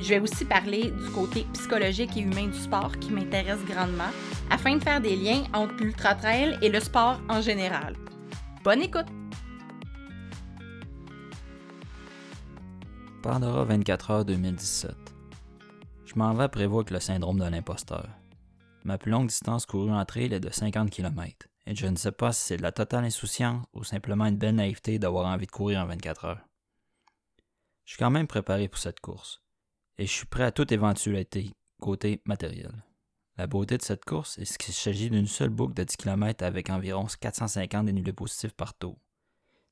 Je vais aussi parler du côté psychologique et humain du sport qui m'intéresse grandement afin de faire des liens entre l'ultra trail et le sport en général. Bonne écoute! Pandora 24 heures 2017. Je m'en vais prévoir que le syndrome de l'imposteur. Ma plus longue distance courue en trail est de 50 km, et je ne sais pas si c'est de la totale insouciance ou simplement une belle naïveté d'avoir envie de courir en 24 heures. Je suis quand même préparé pour cette course, et je suis prêt à toute éventualité côté matériel. La beauté de cette course est qu'il s'agit d'une seule boucle de 10 km avec environ 450 dénulés positifs par tour,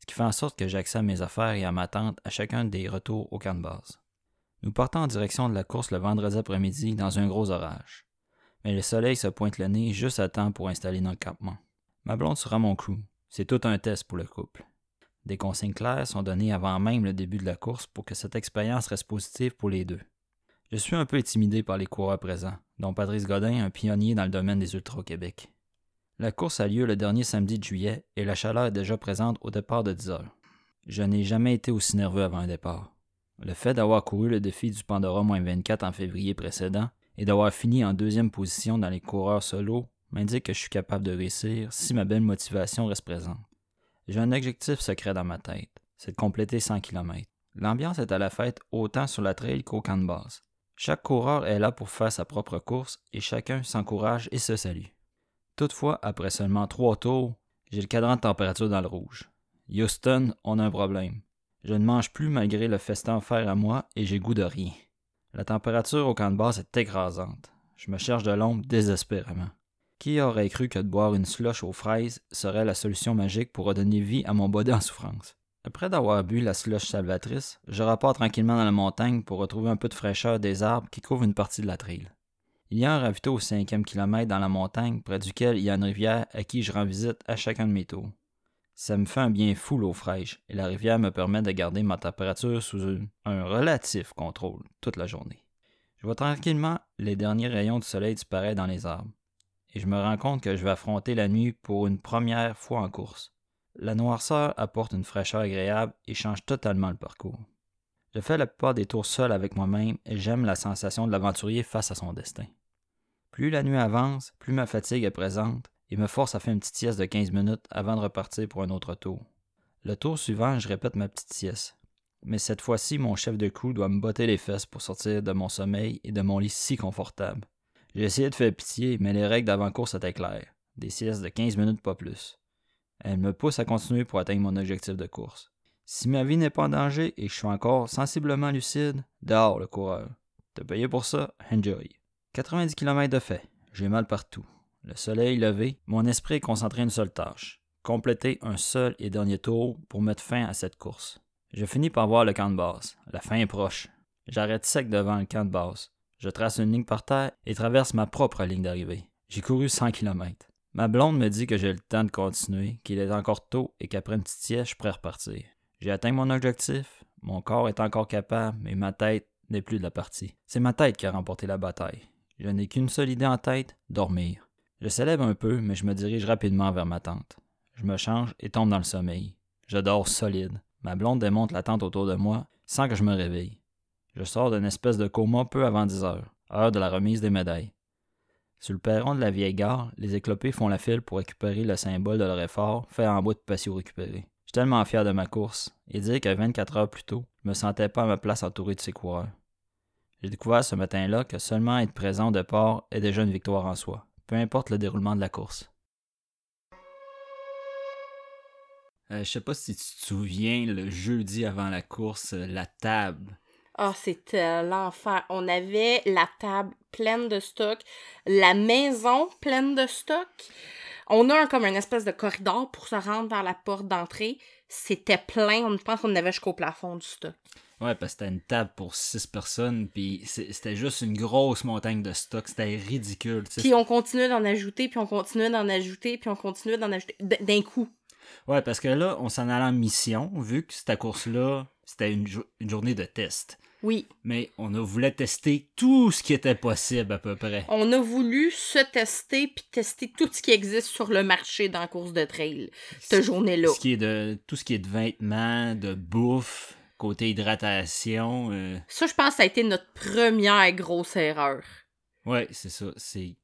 ce qui fait en sorte que j'ai accès à mes affaires et à ma tente à chacun des retours au camp de base. Nous partons en direction de la course le vendredi après-midi dans un gros orage mais le soleil se pointe le nez juste à temps pour installer notre campement. Ma blonde sera mon crew. C'est tout un test pour le couple. Des consignes claires sont données avant même le début de la course pour que cette expérience reste positive pour les deux. Je suis un peu intimidé par les coureurs présents, dont Patrice Godin, un pionnier dans le domaine des ultras au Québec. La course a lieu le dernier samedi de juillet et la chaleur est déjà présente au départ de 10 heures. Je n'ai jamais été aussi nerveux avant un départ. Le fait d'avoir couru le défi du Pandora 24 en février précédent et d'avoir fini en deuxième position dans les coureurs solo m'indique que je suis capable de réussir si ma belle motivation reste présente. J'ai un objectif secret dans ma tête, c'est de compléter 100 km. L'ambiance est à la fête autant sur la trail qu'au camp de base. Chaque coureur est là pour faire sa propre course et chacun s'encourage et se salue. Toutefois, après seulement trois tours, j'ai le cadran de température dans le rouge. Houston, on a un problème. Je ne mange plus malgré le festin offert à moi et j'ai goût de rien. La température au camp de base est écrasante. Je me cherche de l'ombre désespérément. Qui aurait cru que de boire une slush aux fraises serait la solution magique pour redonner vie à mon body en souffrance? Après d'avoir bu la slush salvatrice, je repars tranquillement dans la montagne pour retrouver un peu de fraîcheur des arbres qui couvrent une partie de la trail. Il y a un ravito au cinquième kilomètre dans la montagne près duquel il y a une rivière à qui je rends visite à chacun de mes tours. Ça me fait un bien fou l'eau fraîche et la rivière me permet de garder ma température sous un, relatif contrôle toute la journée. Je vois tranquillement les derniers rayons du soleil disparaître dans les arbres et je me rends compte que je vais affronter la nuit pour une première fois en course. La noirceur apporte une fraîcheur agréable et change totalement le parcours. Je fais la plupart des tours seul avec moi-même et j'aime la sensation de l'aventurier face à son destin. Plus la nuit avance, plus ma fatigue est présente il me force à faire une petite sieste de 15 minutes avant de repartir pour un autre tour. Le tour suivant, je répète ma petite sieste. Mais cette fois-ci, mon chef de crew doit me botter les fesses pour sortir de mon sommeil et de mon lit si confortable. J'ai essayé de faire pitié, mais les règles d'avant-course étaient claires. Des siestes de 15 minutes, pas plus. Elles me poussent à continuer pour atteindre mon objectif de course. Si ma vie n'est pas en danger et je suis encore sensiblement lucide, dehors le coureur. T'as payé pour ça, enjoy. 90 km de fait. J'ai mal partout. Le soleil levé, mon esprit est concentré une seule tâche compléter un seul et dernier tour pour mettre fin à cette course. Je finis par voir le camp de base. La fin est proche. J'arrête sec devant le camp de base. Je trace une ligne par terre et traverse ma propre ligne d'arrivée. J'ai couru 100 km. Ma blonde me dit que j'ai le temps de continuer, qu'il est encore tôt et qu'après une petite sieste, je pourrais repartir. J'ai atteint mon objectif, mon corps est encore capable, mais ma tête n'est plus de la partie. C'est ma tête qui a remporté la bataille. Je n'ai qu'une seule idée en tête, dormir. Je célèbre un peu, mais je me dirige rapidement vers ma tente. Je me change et tombe dans le sommeil. Je dors solide. Ma blonde démonte la tente autour de moi sans que je me réveille. Je sors d'une espèce de coma peu avant 10 heures, heure de la remise des médailles. Sur le perron de la vieille gare, les éclopés font la file pour récupérer le symbole de leur effort fait en bois de patio récupéré. Je suis tellement fier de ma course et dire que 24 heures plus tôt, je me sentais pas à ma place entouré de ces coureurs. J'ai découvert ce matin-là que seulement être présent au départ est déjà une victoire en soi peu importe le déroulement de la course. Euh, je sais pas si tu te souviens, le jeudi avant la course, euh, la table. Oh, c'était l'enfer. On avait la table pleine de stock, la maison pleine de stock. On a comme une espèce de corridor pour se rendre vers la porte d'entrée. C'était plein. On pense qu'on avait jusqu'au plafond du stock. Ouais, parce que c'était une table pour six personnes, puis c'était juste une grosse montagne de stock. C'était ridicule. Puis on continuait d'en ajouter, puis on continuait d'en ajouter, puis on continuait d'en ajouter d'un coup. Ouais, parce que là, on s'en allait en mission, vu que cette course-là, c'était une, jo- une journée de test. Oui. Mais on a voulu tester tout ce qui était possible à peu près. On a voulu se tester, puis tester tout ce qui existe sur le marché dans la course de trail, cette journée-là. Ce qui est de, tout ce qui est de vêtements, de bouffe, côté hydratation. euh, Ça, je pense que ça a été notre première grosse erreur. Ouais, c'est ça. C'est.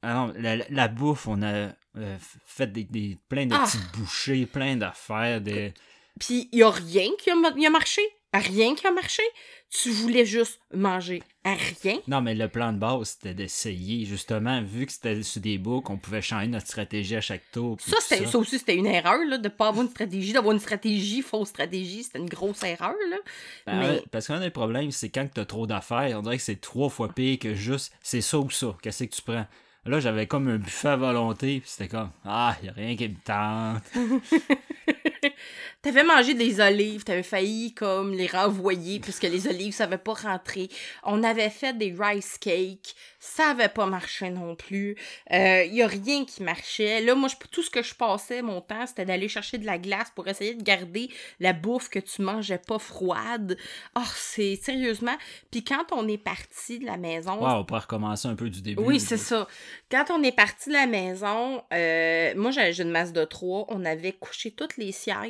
Alors, la, la- bouffe, on a euh, fait des, des- plein de Ah. petites bouchées, plein d'affaires. De... Puis il y a rien qui a, ma- y a marché. Rien qui a marché. Tu voulais juste manger à rien. Non, mais le plan de base, c'était d'essayer, justement, vu que c'était sur des boucles, on pouvait changer notre stratégie à chaque tour. Ça, ça aussi, c'était une erreur, là, de pas avoir une stratégie, d'avoir une stratégie, fausse stratégie. C'était une grosse erreur, là. Ben mais- ouais, parce qu'un des problèmes, c'est quand t'as trop d'affaires, on dirait que c'est trois fois pire que juste c'est ça ou ça. Qu'est-ce que tu prends? Là, j'avais comme un buffet à volonté, puis c'était comme Ah, y a rien qui me tente. T'avais mangé des olives, t'avais failli comme les renvoyer puisque les olives ça avait pas rentré. On avait fait des rice cakes, ça avait pas marché non plus. Euh, y a rien qui marchait. Là, moi, je- tout ce que je passais mon temps, c'était d'aller chercher de la glace pour essayer de garder la bouffe que tu mangeais pas froide. Oh, c'est sérieusement. Puis quand on est parti de la maison, on peut recommencer un peu du début. oui, c'est ça. Quand on est parti de la maison, euh, moi j'avais une masse de trois, on avait couché tous les sièges,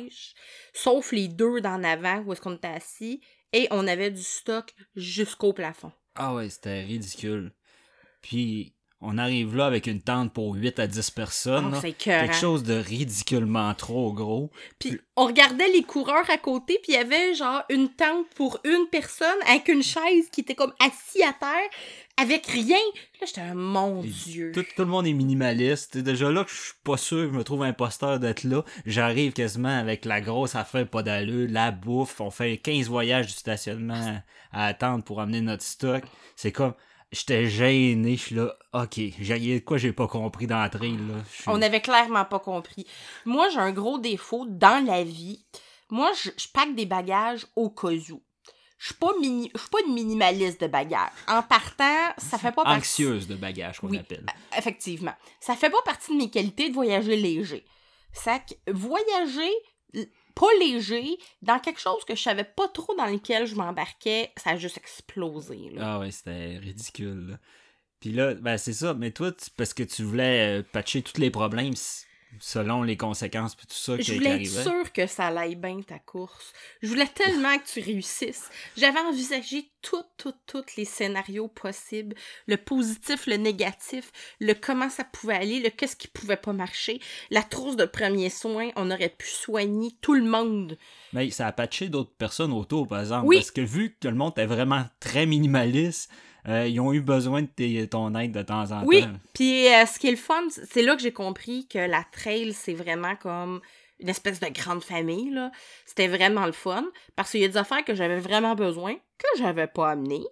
sauf les deux d'en avant où est-ce qu'on était assis, et on avait du stock jusqu'au plafond. Ah ouais, c'était ridicule. Puis, on arrive là avec une tente pour 8 à 10 personnes. Oh, là. Quelque chose de ridiculement trop gros. Puis on regardait les coureurs à côté, puis il y avait genre une tente pour une personne avec une chaise qui était comme assis à terre avec rien. Là, j'étais un mon Et Dieu. Tout, tout le monde est minimaliste. Déjà là que je suis pas sûr, je me trouve imposteur d'être là. J'arrive quasiment avec la grosse affaire pas d'allure, la bouffe. On fait 15 voyages du stationnement à attendre pour amener notre stock. C'est comme, j'étais gêné, je suis là, ok, j'ai quoi j'ai pas compris dans la trail, là. On n'avait clairement pas compris. Moi, j'ai un gros défaut dans la vie. Moi, je, je pack des bagages au cas où. Je suis pas mini, je suis pas une minimaliste de bagages. En partant, ça fait pas partie. Anxieuse de bagage, qu'on Oui. appelle. Effectivement. Ça fait pas partie de mes qualités de voyager léger. Ça voyager pas léger dans quelque chose que je savais pas trop dans lequel je m'embarquais, ça a juste explosé. Ah ouais, c'était ridicule. là. Puis là, ben c'est ça, mais toi, parce que tu voulais euh, patcher tous les problèmes selon les conséquences puis tout ça Je voulais être sûre que ça aille bien ta course. Je voulais tellement que tu réussisses. J'avais envisagé tout, tout, tous les scénarios possibles. Le positif, le négatif, le comment ça pouvait aller, le qu'est-ce qui pouvait pas marcher. La trousse de premiers soins, on aurait pu soigner tout le monde. Mais ça a patché d'autres personnes autour, par exemple. Oui. Parce que vu que le monde est vraiment très minimaliste, euh, ils ont eu besoin de tes- ton aide de temps en Oui, temps. puis euh, ce qui est le fun, c'est là que j'ai compris que la trail, c'est vraiment comme une espèce de grande famille, là. C'était vraiment le fun, parce qu'il y a des affaires que j'avais vraiment besoin, que j'avais pas amenées,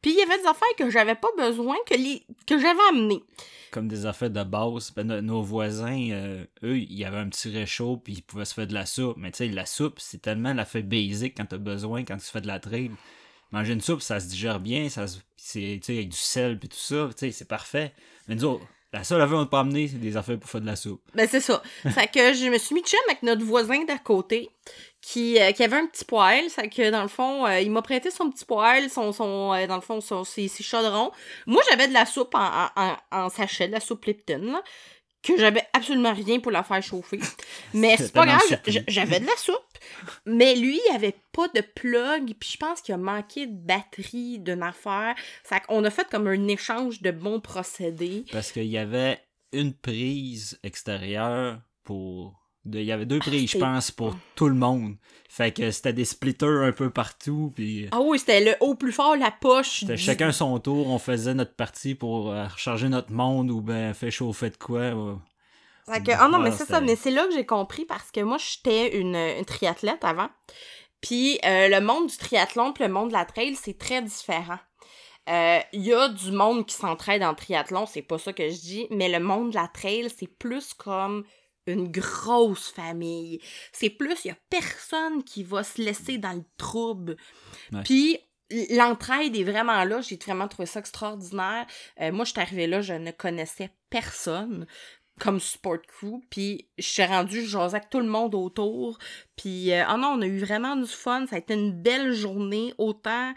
puis il y avait des affaires que j'avais pas besoin, que, les... que j'avais amenées. Comme des affaires de base. Ben, no- nos voisins, euh, eux, il y avait un petit réchaud, puis ils pouvaient se faire de la soupe. Mais tu sais, la soupe, c'est tellement l'affaire basic quand t'as besoin, quand tu fais de la trail. Manger une soupe, ça se digère bien, ça se- c'est, avec du sel, puis tout ça, c'est parfait. Mais nous autres, la seule affaire qu'on peut amener, c'est des affaires pour faire de la soupe. Ben c'est ça. fait que je me suis mis de chum avec notre voisin d'à côté, qui, euh, qui avait un petit poêle. Fait que dans le fond, euh, il m'a prêté son petit poêle, son, son, euh, dans le fond, son, ses, ses chaudrons. Moi, j'avais de la soupe en, en, en- en sachet, de la soupe Lipton, là, que j'avais absolument rien pour la faire chauffer. Mais c'est pas grave, j'avais de la soupe. Mais lui, il avait pas de plug, puis je pense qu'il a manqué de batterie d'une affaire. Fait qu'on a fait comme un échange de bons procédés. Parce qu'il y avait une prise extérieure pour. Il y avait deux prises, je c'était- pense, pour tout le monde. Fait que c'était des splitters un peu partout, puis Ah oui, c'était le haut plus fort, la poche. c'était du- chacun son tour, on faisait notre partie pour euh, recharger notre monde ou ben faire chauffer de quoi. ouais. Fait que, ah non, mais Ouais, c'est ça, mais c'est là que j'ai compris parce que moi, j'étais une, une triathlète avant. Puis euh, le monde du triathlon puis le monde de la trail, c'est très différent. Euh, Il y a du monde qui s'entraide en triathlon, c'est pas ça que je dis, mais le monde de la trail, c'est plus comme une grosse famille. C'est plus, il y a personne qui va se laisser dans le trouble. Ouais. Puis l'entraide est vraiment là. J'ai vraiment trouvé ça extraordinaire. Euh, moi, je suis arrivée là, je ne connaissais personne comme support crew, puis je suis rendue, je jasais avec tout le monde autour, puis euh, oh non, on a eu vraiment du fun, ça a été une belle journée, autant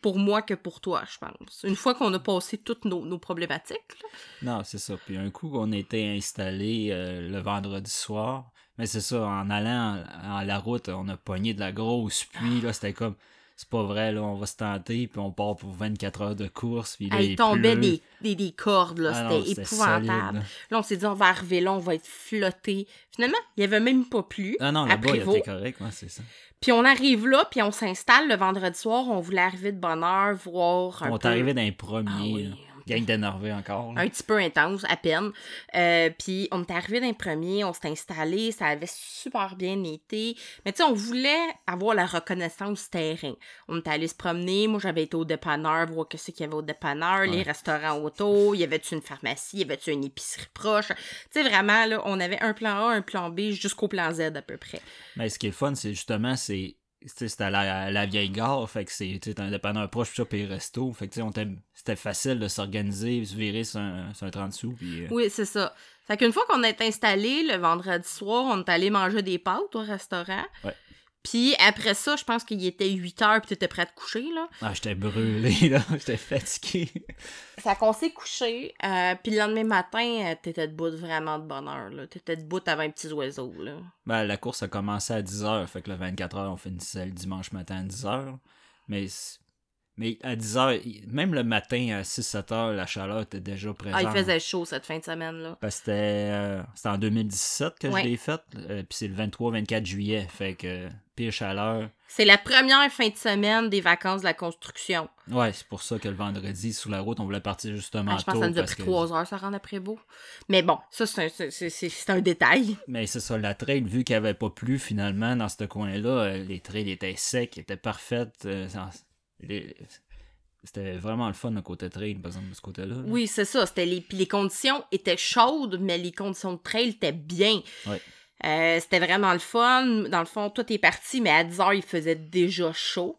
pour moi que pour toi, je pense. Une fois qu'on a passé toutes nos, nos problématiques, là. Non, c'est ça. Puis un coup qu'on était installé euh, le vendredi soir, mais c'est ça, en allant à la route, on a pogné de la grosse pluie, là, c'était comme, c'est pas vrai, là, on va se tenter, puis on part pour 24 heures de course, puis là, il tombait des, des, des cordes, là, Ah c'était épouvantable. là. Là, on s'est dit, on va arriver là, on va être flotté. Finalement, il y avait même pas plu. Ah non, là-bas, il était correct, ouais, c'est ça. Puis on arrive là, puis on s'installe le vendredi soir, on voulait arriver de bonne heure, voir un On est arrivé dans les Ah oui, gang d'énervés encore. là. un petit peu intense, à peine. Euh, puis on est arrivé d'un premier, on s'est installé, ça avait super bien été. Mais tu sais, on voulait avoir la reconnaissance terrain. On est allé se promener, moi j'avais été au dépanneur, voir qu'est-ce qu'il y avait au dépanneur, les restaurants auto, y avait-tu une pharmacie, y avait-tu une épicerie proche? Tu sais, vraiment, là, on avait un plan A, un plan B, jusqu'au plan Z à peu près. Mais ce qui est fun, c'est justement, c'est. C'était à la, vieille gare, fait que c'est un dépanneur proche, ça, puis resto. Fait que c'était facile de s'organiser, se virer sur un, sur un 30 sous, puis. euh, Oui, c'est ça. Fait qu'une fois qu'on est installé, le vendredi soir, on est allé manger des pâtes au restaurant. Ouais. Puis après ça, je pense qu'il était 8 heures puis t'étais prêt à te coucher, là. Ah, j'étais brûlé, là. J'étais fatigué. Ça qu'on s'est couché, euh, puis le lendemain matin, euh, t'étais debout vraiment de bonne heure, là. T'étais debout avant un petit oiseau, là. Ben, la course a commencé à 10h, fait que le 24h, on finissait le dimanche matin à 10h. Mais, c- mais à 10h, même le matin à 6-7h, la chaleur était déjà présente. Ah, il faisait chaud cette fin de semaine-là. Parce que c'était euh, en 2017 que Ouais. je l'ai faite, euh, puis c'est le 23-24 juillet, fait que euh, pire chaleur. C'est la première fin de semaine des vacances de la construction. Ouais, c'est pour ça que le vendredi, sur la route, on voulait partir justement Ah, je pense tôt. que ça nous a pris que- 3 heures, ça rend après beau. Mais bon, ça, c'est un, c'est- c'est- c'est- c'est un détail. Mais c'est ça, la trail, vu qu'il n'y avait pas plu finalement dans ce coin-là, euh, les trails étaient secs, étaient parfaites. Les- C'était vraiment le fun le côté trail, par exemple, de ce côté-là. là. Oui, c'est ça. C'était les... Puis les conditions étaient chaudes, mais les conditions de trail étaient bien. Ouais. Euh, c'était vraiment le fun. Dans le fond, tout est parti, mais à 10 heures, il faisait déjà chaud.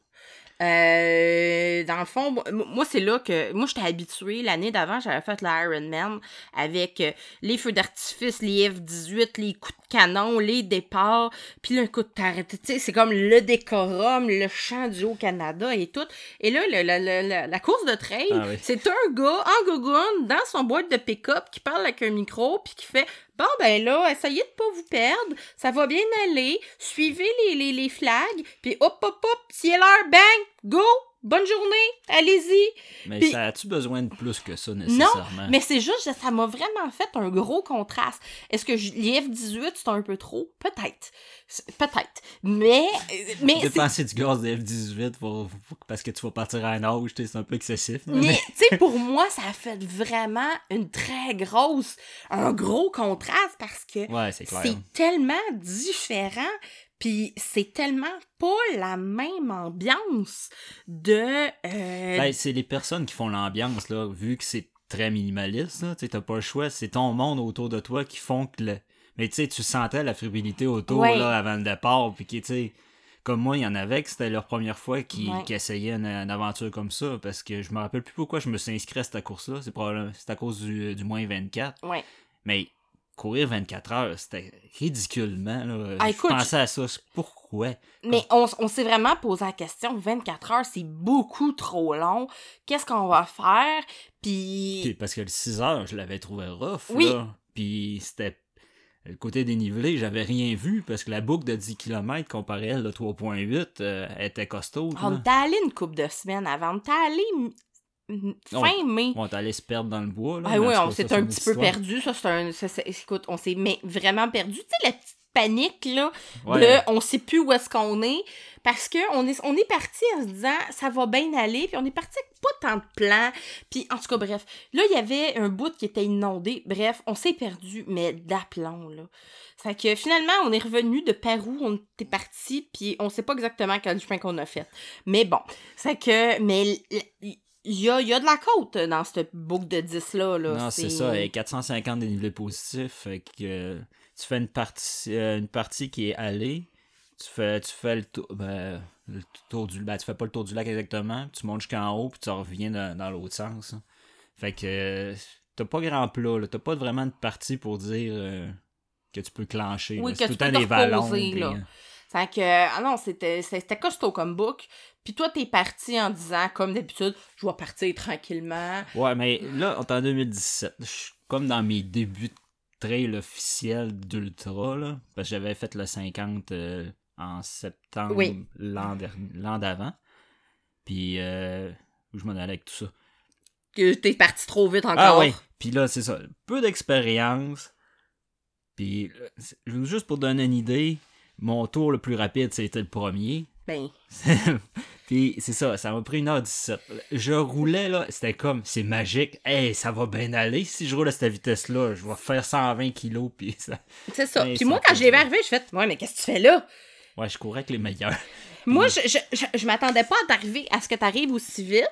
Euh, dans le fond, moi- c'est là que. Moi, j'étais habituée. L'année d'avant, j'avais fait l'Ironman avec euh, les feux d'artifice, les F-18, les coups de canon, les départs. Puis un coup de. Tu sais, c'est comme le décorum, le chant du Haut-Canada et tout. Et là, le- le- le- le- la course de trail, Ah oui. c'est un gars en gogoune dans son boîte de pick-up qui parle avec un micro puis qui fait Bon, ben là, essayez de pas vous perdre, ça va bien aller, suivez les, les, les flags, puis hop, hop, hop, si bang, go, bonne journée, allez-y. Mais Puis- ça a-tu besoin de plus que ça, Non, nécessairement? mais c'est juste, ça m'a vraiment fait un gros contraste. Est-ce que les F-18, c'est un peu trop? Peut-être. Peut-être. Mais, euh, mais Dépenser du gaz de F-18 pour- pour- parce que tu vas partir à un âge, c'est un peu excessif. là, Mais, tu sais, pour moi, ça a fait vraiment une très grosse, un gros contraste parce que Ouais, c'est tellement différent, puis c'est tellement pas la même ambiance de... euh, Ben, c'est les personnes qui font l'ambiance, là, vu que c'est très minimaliste, tu t'as pas le choix, c'est ton monde autour de toi qui font que le... Mais tu sais, tu sentais la fébrilité autour, Ouais. là, avant le départ, puis qui, tu comme moi, il y en avait que c'était leur première fois qui, Ouais. qui essayaient une, une aventure comme ça, parce que je me rappelle plus pourquoi je me suis inscrit à cette course-là, c'est probablement, c'est à cause du, du moins 24, ouais. mais courir 24 heures, c'était ridiculement, là, Ah, je écoute, pensais à ça, c'est pourquoi? Mais on, s'est vraiment posé la question, 24 heures, c'est beaucoup trop long. Qu'est-ce qu'on va faire? Puis Puis... parce que le 6 heures, je l'avais trouvé rough. Oui. Là. Puis c'était. Le côté dénivelé, j'avais rien vu parce que la boucle de 10 km comparée à elle de 3.8 euh, était costaud. On était allé une couple de semaines avant. On était allé fin mai. On est allé se perdre dans le bois. Là, Ah oui, on s'est un petit peu perdu. Ça, c'est un. ça, c'est- écoute, on s'est vraiment perdu. Tu sais, la petite panique, là, Ouais. de on sait plus où est-ce qu'on est. Parce que on est, on est parti en se disant ça va bien aller. Puis on est parti avec pas tant de plans. Puis en tout cas, bref. Là, il y avait un bout qui était inondé. Bref, on s'est perdu, mais d'aplomb, là. Fait que finalement, on est revenu de par où on était parti. Puis on sait pas exactement quel chemin qu'on a fait. Mais bon. C'est que. Mais. Il y a, y a de la côte dans cette boucle de 10 là. là. Non, c'est ça. Et 450 dénivelés positifs. Fait que, euh, tu fais une partie, euh, une partie qui est allée, tu fais, tu fais le tour, ben, le tour du ben, tu fais pas le tour du lac exactement, tu montes jusqu'en haut, puis tu reviens dans, dans l'autre sens. hein. Fait que euh, t'as pas grand plat. T'as pas vraiment de partie pour dire euh, que tu peux clencher. Oui, que tout le peux temps des vallons. euh, Fait que, ah non, c'était c'était costaud comme book. Puis toi, t'es parti en disant, comme d'habitude, je vais partir tranquillement. Ouais, mais là, on est en 2017. Je suis comme dans mes débuts de trail officiel d'Ultra, là. Parce que j'avais fait le 50 euh, en septembre Oui. l'an d'avant. Puis, euh, où je m'en allais avec tout ça. Que t'es parti trop vite encore. Ah oui. Puis là, c'est ça. Peu d'expérience. Puis, euh, juste pour donner une idée, mon tour le plus rapide, c'était le premier. Ben, Puis c'est ça, ça m'a pris 1h17. Je roulais là, c'était comme, c'est magique. Hey, ça va bien aller. Si je roule à cette vitesse-là, je vais faire 120 kilos. Puis ça. c'est ça. Puis moi, quand je l'ai arriver, je fais, ouais, mais qu'est-ce que tu fais là? Ouais, je courais avec les meilleurs. Moi, je, je, je, je m'attendais pas à t'arriver à ce que t'arrives aussi vite.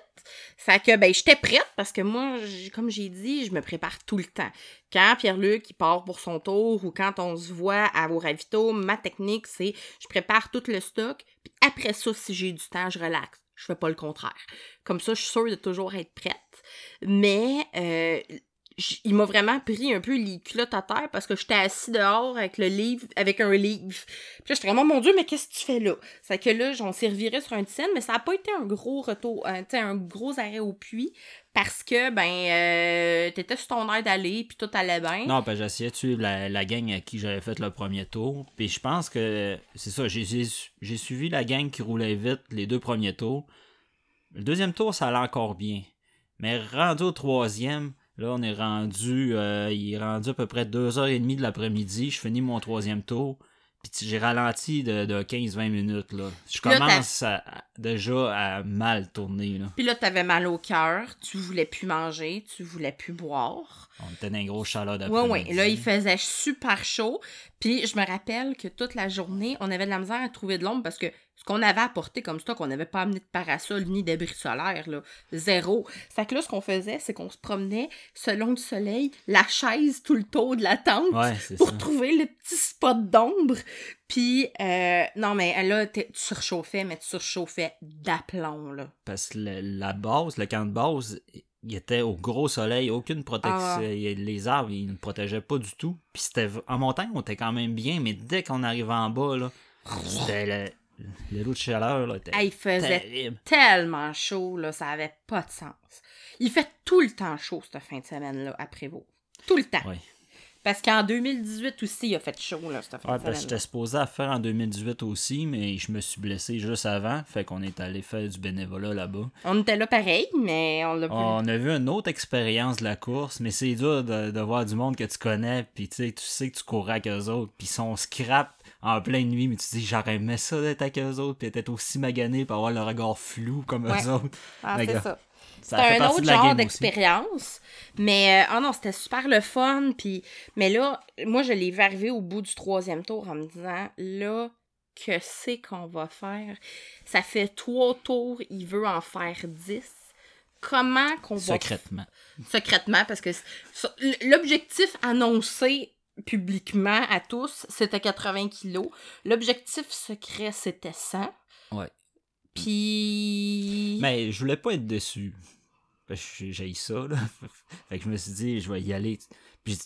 Fait que, ben, j'étais prête parce que moi, comme j'ai dit, je me prépare tout le temps. Quand Pierre-Luc, il part pour son tour ou quand on se voit à vos ravitaux, ma technique, c'est je prépare tout le stock. Puis après ça, si j'ai du temps, je relaxe. Je fais pas le contraire. Comme ça, je suis sûre de toujours être prête. Mais, euh, il m'a vraiment pris un peu les culottes à terre parce que j'étais assis dehors avec le livre, avec un livre. Puis là, j'étais vraiment, mon Dieu, mais qu'est-ce que tu fais là? C'est que là, s'est reviré sur un scène, mais ça n'a pas été un gros retour, un, sais, un gros arrêt au puits parce que, ben, euh, t'étais sur ton air d'aller, puis tout allait bien. Non, que j'essayais de suivre la, la gang à qui j'avais fait le premier tour? Puis je pense que c'est ça, j'ai suivi la gang qui roulait vite les deux premiers tours. Le deuxième tour, ça allait encore bien. Mais rendu au troisième, là, on est rendu, euh, il est rendu à peu près 2h30 de l'après-midi. Je finis mon troisième tour. Puis j'ai ralenti de, de 15-20 minutes, là. Je Là, commence à- déjà à mal tourner, là. Puis là, t'avais mal au cœur, tu voulais plus manger, tu voulais plus boire. On était dans un gros chaleur Ouais, d'après-midi. ouais. Là, il faisait super chaud. Puis je me rappelle que toute la journée, on avait de la misère à trouver de l'ombre parce que ce qu'on avait apporté comme stock, on n'avait pas amené de parasol ni d'abri solaire, là. Zéro. Fait que là, ce qu'on faisait, c'est qu'on se promenait selon le soleil, la chaise tout le tour de la tente Ouais, pour ça. trouver le petit spot d'ombre. Puis, euh, non, mais là, tu surchauffais, mais tu surchauffais d'aplomb, là. Parce que le- la base, le camp de base, il était au gros soleil, aucune protection. Ah. Les arbres, ils ne protégeaient pas du tout. Puis c'était en montagne, on était quand même bien, mais dès qu'on arrivait en bas, là, c'était le, le lot de chaleur, là, était Ah, il faisait terrible. tellement chaud, là, ça avait pas de sens. Il fait tout le temps chaud, cette fin de semaine-là, à Prévost. Tout le temps. Ouais. Parce qu'en 2018 aussi, il a fait chaud, là, cette fin Ouais, de parce que semaine. j'étais supposé à faire en 2018 aussi, mais je me suis blessé juste avant. Fait qu'on est allé faire du bénévolat là-bas. On était là pareil, mais on l'a pas. On a vu une autre expérience de la course, mais c'est dur de, de voir du monde que tu connais, puis tu sais, tu sais que tu courrais avec eux autres, puis ils sont scrap en pleine nuit, mais tu te dis, j'aurais aimé ça d'être avec eux autres, puis d'être aussi magané pour avoir le regard flou comme Ouais. eux autres. Ah, c'est ça. Ça fait C'était un autre de genre d'expérience. Mais, euh, oh non, c'était super le fun. Puis, mais là, moi, je l'ai vu arriver au bout du troisième tour en me disant, là, que c'est qu'on va faire? Ça fait trois tours, il veut en faire dix. Comment qu'on va Secrètement. secrètement parce que l'objectif annoncé publiquement à tous, c'était 80 kilos. L'objectif secret, c'était 100. Ouais. Puis... Mais je voulais pas être déçu. J'ai ça, là. fait que je me suis dit, je vais y aller. Puis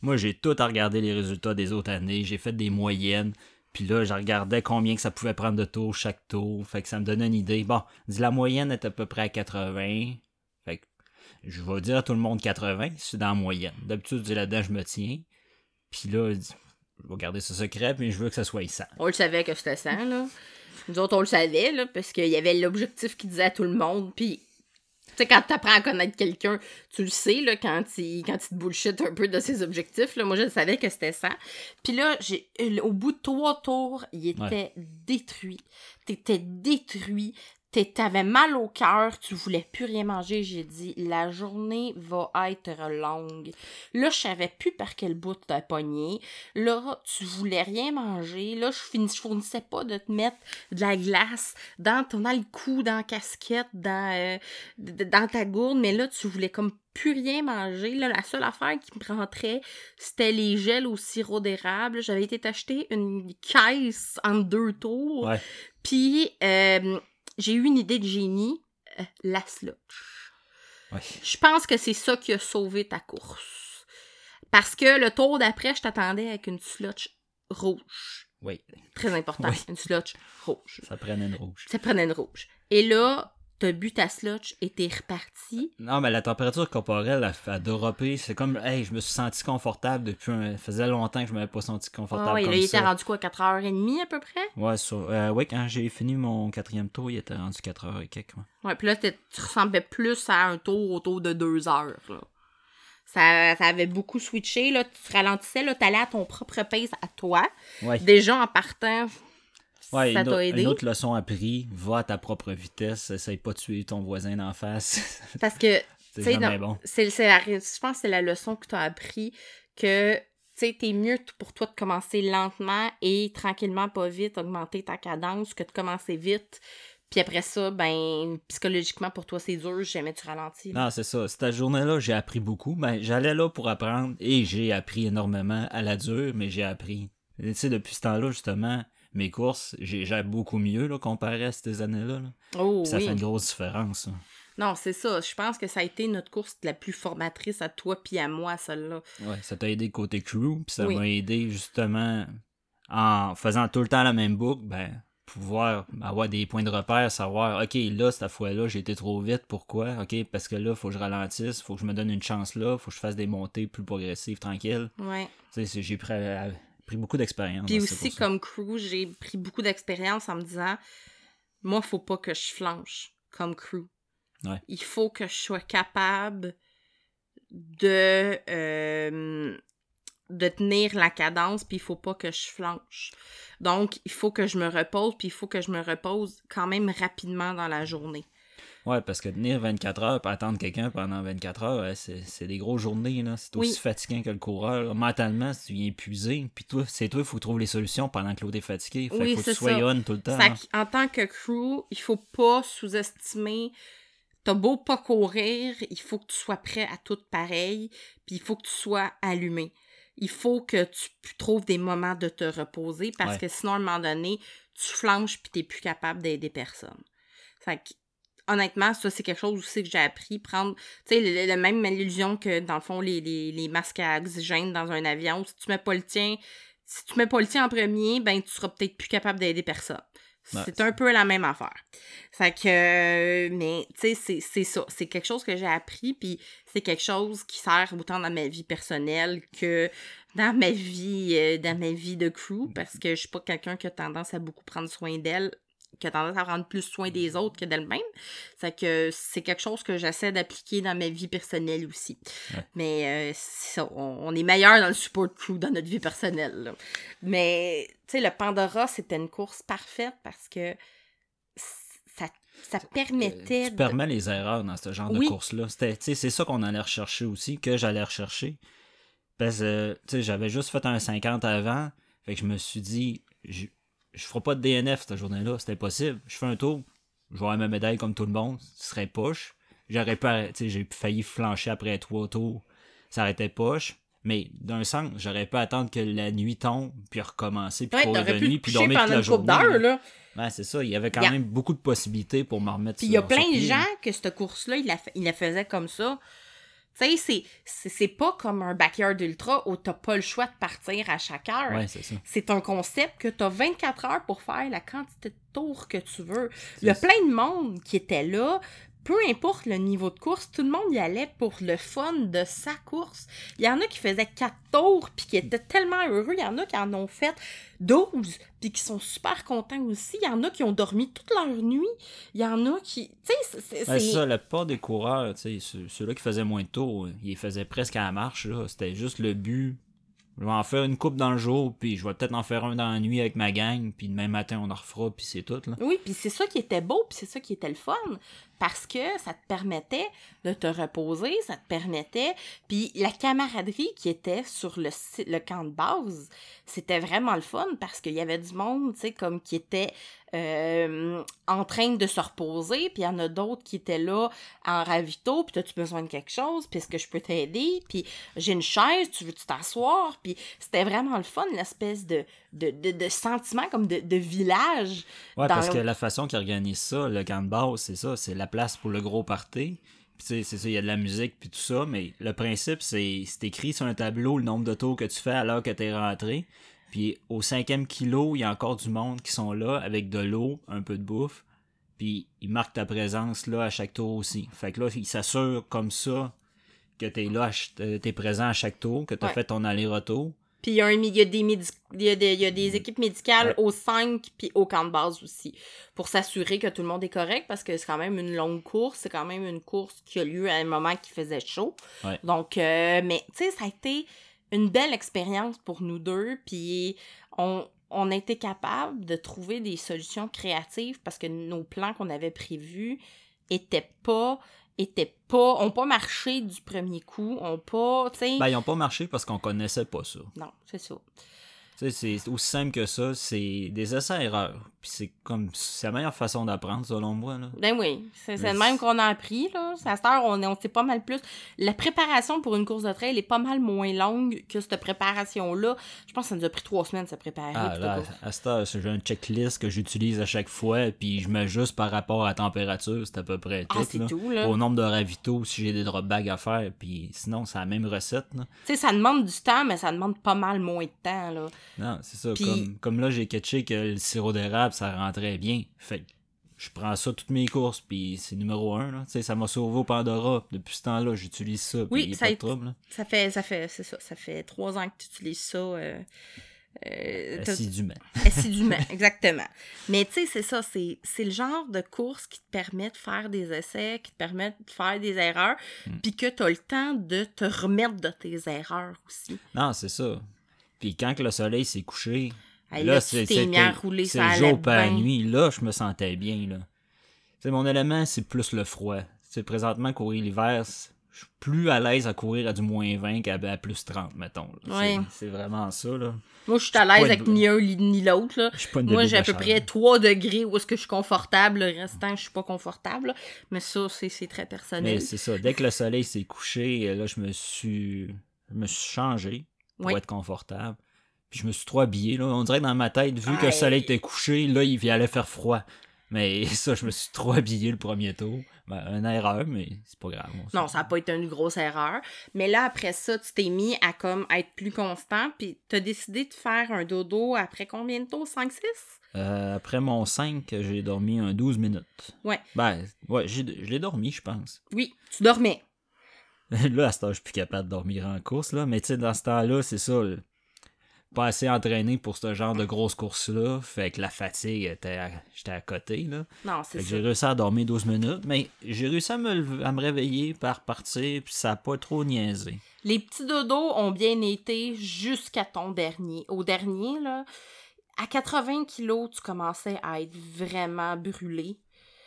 moi, j'ai tout à regarder les résultats des autres années. J'ai fait des moyennes. Puis là, je regardais combien que ça pouvait prendre de tours chaque tour. Fait que ça me donnait une idée. Bon, dis la moyenne est à peu près à 80. Fait que je vais dire à tout le monde 80. C'est dans la moyenne. D'habitude, je dis là-dedans, je me tiens. Puis là, je dis, je vais garder ça secret, mais je veux que ça soit 100. On le savait que c'était 100, là. Nous autres, on le savait, là, parce qu'il y avait l'objectif qui disait à tout le monde. Puis, tu sais, quand t'apprends à connaître quelqu'un, tu le sais, là, quand il, quand il te bullshit un peu de ses objectifs. Là, moi, je savais que c'était 100. Puis là, j'ai, euh, au bout de trois tours, il était Ouais. détruit. T'étais détruit. T'avais mal au cœur, tu voulais plus rien manger. J'ai dit, la journée va être longue. Là, je savais plus par quel bout t'as pogné. Là, tu voulais rien manger. Là, je, finis, je fournissais pas de te mettre de la glace dans, ton, dans le cou, dans la casquette, dans, euh, dans ta gourde. Mais là, tu voulais comme plus rien manger. Là, la seule affaire qui me rentrait, c'était les gels au sirop d'érable. J'avais été acheter une caisse en deux tours. Puis, euh, j'ai eu une idée de génie. euh, la slotch. Ouais. Je pense que c'est ça qui a sauvé ta course. Parce que le tour d'après, je t'attendais avec une slotch rouge. Oui, Très important. Oui. Une slotch rouge. ça prenait une rouge. Ça prenait une rouge. Et là, t'as bu ta slotch et t'es reparti? Non, mais la température corporelle a, a droppé. C'est comme, hey, je me suis senti confortable depuis un... Ça faisait longtemps que je m'avais pas senti confortable Ah ouais, comme là, il était rendu quoi, 4h30 à peu près? Ouais, sur, euh, ouais, quand j'ai fini mon quatrième tour, il était rendu 4 heures et quelques. ouais. Ouais, puis là, tu ressemblais plus à un tour autour de 2 heures, là. Ça, ça avait beaucoup switché, là. Tu ralentissais, là, t'allais à ton propre pace à toi. Ouais. Déjà, en partant, Ouais, ça une, t'a aidé? une autre leçon appris, va à ta propre vitesse, essaye pas de tuer ton voisin d'en face. Parce que c'est Tu sais, bon. c'est, c'est la, je pense que c'est la leçon que tu as appris que tu sais, t'es mieux pour toi de commencer lentement et tranquillement, pas vite, augmenter ta cadence que de commencer vite. Puis après ça, ben, psychologiquement, pour toi, c'est dur, jamais tu ralentis. là. Non, c'est ça. Cette journée-là, j'ai appris beaucoup. Ben, j'allais là pour apprendre et j'ai appris énormément à la dure, mais j'ai appris. Tu sais, depuis ce temps-là, justement, mes courses, j'ai beaucoup mieux là, comparé à ces années-là. là. Oh ça oui. fait une grosse différence. Non, c'est ça. Je pense que ça a été notre course la plus formatrice à toi puis à moi, celle-là. Ouais, ça t'a aidé côté crew, puis ça Oui. m'a aidé justement en faisant tout le temps la même boucle, ben pouvoir avoir des points de repère, savoir ok là cette fois-là j'ai été trop vite, pourquoi? Ok parce que là faut que je ralentisse, faut que je me donne une chance là, faut que je fasse des montées plus progressives, tranquilles. Ouais. Tu sais, j'ai pris, euh, pris beaucoup d'expérience. Puis aussi, comme crew, j'ai pris beaucoup d'expérience en me disant, moi, faut pas que je flanche comme crew. Ouais. Il faut que je sois capable de, euh, de tenir la cadence, puis il faut pas que je flanche. Donc, il faut que je me repose, puis il faut que je me repose quand même rapidement dans la journée. Ouais, parce que tenir 24 heures pour attendre quelqu'un pendant 24 heures, c'est des grosses journées. là. C'est aussi Oui. fatigant que le coureur. Mentalement, si tu viens épuisé, puis toi, c'est toi, il faut trouves les solutions pendant que l'autre est fatigué. Fait Oui, faut que tu sois ça. on tout le temps. Qu'en tant que crew, il faut pas sous-estimer. T'as beau pas courir, il faut que tu sois prêt à tout pareil, puis il faut que tu sois allumé. Il faut que tu trouves des moments de te reposer parce Ouais. que sinon, à un moment donné, tu flanches puis t'es plus capable d'aider personne. Fait que, honnêtement, ça, c'est quelque chose aussi que j'ai appris. Prendre, tu sais, le, le même illusion que, dans le fond, les, les, les masques à oxygène dans un avion. Si tu mets pas le tien, si tu mets pas le tien en premier, ben, tu seras peut-être plus capable d'aider personne. Ouais, c'est un peu la même affaire. Fait que, euh, mais, tu sais, c'est- c'est ça. C'est quelque chose que j'ai appris, puis c'est quelque chose qui sert autant dans ma vie personnelle que dans ma vie, euh, dans ma vie de crew, parce que je suis pas quelqu'un qui a tendance à beaucoup prendre soin d'elle, qui a tendance à prendre plus soin des autres que d'elle-même. Fait que c'est quelque chose que j'essaie d'appliquer dans ma vie personnelle aussi. Ouais. Mais euh, c'est ça, on, on est meilleur dans le support crew dans notre vie personnelle. là. Mais, tu sais, le Pandora, c'était une course parfaite parce que ça, ça permettait. Tu de- permets les erreurs dans ce genre Oui. de course-là. Tu C'est ça qu'on allait rechercher aussi, que j'allais rechercher. Parce que tu j'avais juste fait un 50 avant. Fait que je me suis dit, je, ferai pas de DNF cette journée-là. C'était impossible. Je fais un tour, je avoir ma médaille comme tout le monde. Ce serait poche. J'aurais pas. J'ai failli flancher après trois tours. Ça aurait été poche. Mais d'un sens, j'aurais pu attendre que la nuit tombe, puis recommencer, puis courir de nuit, puis dormir toute la journée. là. c'est ça. Il y avait quand même beaucoup de possibilités pour m'en remettre Puis il y a plein de gens que cette course-là, il la, il la faisait comme ça. Tu sais, c'est- pas comme un backyard ultra où t'as pas le choix de partir à chaque heure. Ouais, c'est ça. C'est un concept que t'as 24 heures pour faire la quantité de tours que tu veux. Il y a plein de monde qui était là. Peu importe le niveau de course, tout le monde y allait pour le fun de sa course. Il y en a qui faisaient 4 tours puis qui étaient tellement heureux. Il y en a qui en ont fait 12 puis qui sont super contents aussi. Il y en a qui ont dormi toute leur nuit. Il y en a qui... Tu sais, c'est- c'est... Ouais, ça, la plupart des coureurs, tu sais, ceux- ceux-là qui faisaient moins de tours, ils faisaient presque à la marche. C'était juste le but. Je vais en faire une coupe dans le jour, puis je vais peut-être en faire un dans la nuit avec ma gang, puis demain matin on en refera, puis c'est tout, là. Oui, puis c'est ça qui était beau, puis c'est ça qui était le fun. Parce que ça te permettait de te reposer, ça te permettait. Puis la camaraderie qui était sur le, le camp de base, c'était vraiment le fun parce qu'il y avait du monde, tu sais, comme qui était euh, en train de se reposer, puis il y en a d'autres qui étaient là en ravito, puis as-tu besoin de quelque chose, puis est-ce que je peux t'aider, puis j'ai une chaise, tu veux-tu t'asseoir, puis c'était vraiment le fun, l'espèce de, de, de, de sentiment comme de, de village. Ouais, dans parce le- que la façon qu'ils organisent ça, le camp de base, c'est ça, c'est la place pour le gros party. Puis tu c'est ça, il y a de la musique puis tout ça, mais le principe, c'est c'est écrit sur un tableau le nombre de tours que tu fais à l'heure que t'es rentré. Puis au cinquième kilo, il y a encore du monde qui sont là avec de l'eau, un peu de bouffe. Puis ils marquent ta présence là à chaque tour aussi. Fait que là, ils s'assurent comme ça que t'es là, à ch- euh, t'es présent à chaque tour, que t'as Ouais. fait ton aller-retour. Puis il y, a un- il y a des il y a des, il y a des équipes médicales Ouais. au 5 puis au camp de base aussi. Pour s'assurer que tout le monde est correct parce que c'est quand même une longue course. C'est quand même une course qui a lieu à un moment qui faisait chaud. Ouais. Donc, euh, mais tu sais, ça a été une belle expérience pour nous deux. Puis on, on a été capable de trouver des solutions créatives parce que nos plans qu'on avait prévus étaient pas étaient pas ont pas marché du premier coup ont pas tu sais Ben, ils ont pas marché parce qu'on connaissait pas ça. non c'est ça c'est aussi simple que ça, c'est des essais-erreurs. Puis c'est comme, c'est la meilleure façon d'apprendre, selon moi, là. Ben oui, c'est le même qu'on a appris, là. À cette heure, on, est- on sait pas mal plus. La préparation pour une course de trail est pas mal moins longue que cette préparation-là. Je pense que ça nous a pris trois semaines de se préparer. Ah, là, à cette heure, j'ai un checklist que j'utilise à chaque fois, puis je m'ajuste par rapport à la température, c'est à peu près Ah, tout, là. tout, là. Au nombre de ravitaux, si j'ai des drop bags à faire, puis sinon, c'est la même recette. Tu sais, ça demande du temps, mais ça demande pas mal moins de temps, là. Non, c'est ça. Comme, comme là, j'ai catché que le sirop d'érable, ça rentrait bien. Fait je prends ça toutes mes courses, puis c'est numéro un, là. Tu sais, ça m'a sauvé au Pandora. Depuis ce temps-là, j'utilise ça, Oui, y a ça pas a de été- trouble, là. Ça fait, ça fait, c'est ça, ça fait trois ans que tu utilises ça. euh, euh, Assidûment. assidûment, exactement. Mais tu sais, c'est ça, c'est c'est le genre de course qui te permet de faire des essais, qui te permet de faire des erreurs, Hmm. puis que tu as le temps de te remettre de tes erreurs aussi. Non, c'est ça. Puis quand que le soleil s'est couché, Hey, là, tu t'es mis à rouler, c'est le jour pas la nuit. Là, je me sentais bien. Là. Mon élément, c'est plus le froid. Sais, présentement, courir l'hiver, c'est- je suis plus à l'aise à courir à du moins 20 qu'à à plus 30, mettons. là. C'est- C'est vraiment ça. Là. Moi, je suis à l'aise avec ni un ni l'autre. là. Moi, j'ai à peu près 3 degrés où est-ce que je suis confortable. Le restant, je suis pas confortable. Mais ça, c'est c'est très personnel. Mais c'est ça. Dès que le soleil s'est couché, là, je me suis, je me suis changé pour Oui. être confortable. Puis je me suis trop habillé. Là. On dirait que dans ma tête, vu que le soleil était couché, là, il allait faire froid. Mais ça, je me suis trop habillé le premier tour. Ben, une erreur, mais c'est pas grave. on Non, ça n'a pas été une grosse erreur. Mais là, après ça, tu t'es mis à comme être plus constant, puis t'as décidé de faire un dodo après combien de tours? 5-6? Euh, après mon 5, j'ai dormi un 12 minutes. Ouais. Ben, ouais, j'ai- je l'ai dormi, je pense. Oui, tu dormais. là, à ce temps, je suis plus capable de dormir en course, là. Mais tu sais, dans ce temps-là, c'est ça. là. Pas assez entraîné pour ce genre de grosse course-là. Fait que la fatigue était à- j'étais à côté, là. Non, c'est j'ai réussi à dormir 12 minutes, mais j'ai réussi à me, lever- à me réveiller par partir, puis ça a pas trop niaisé. Les petits dodos ont bien été jusqu'à ton dernier. Au dernier, là, à 80 kilos, tu commençais à être vraiment brûlé.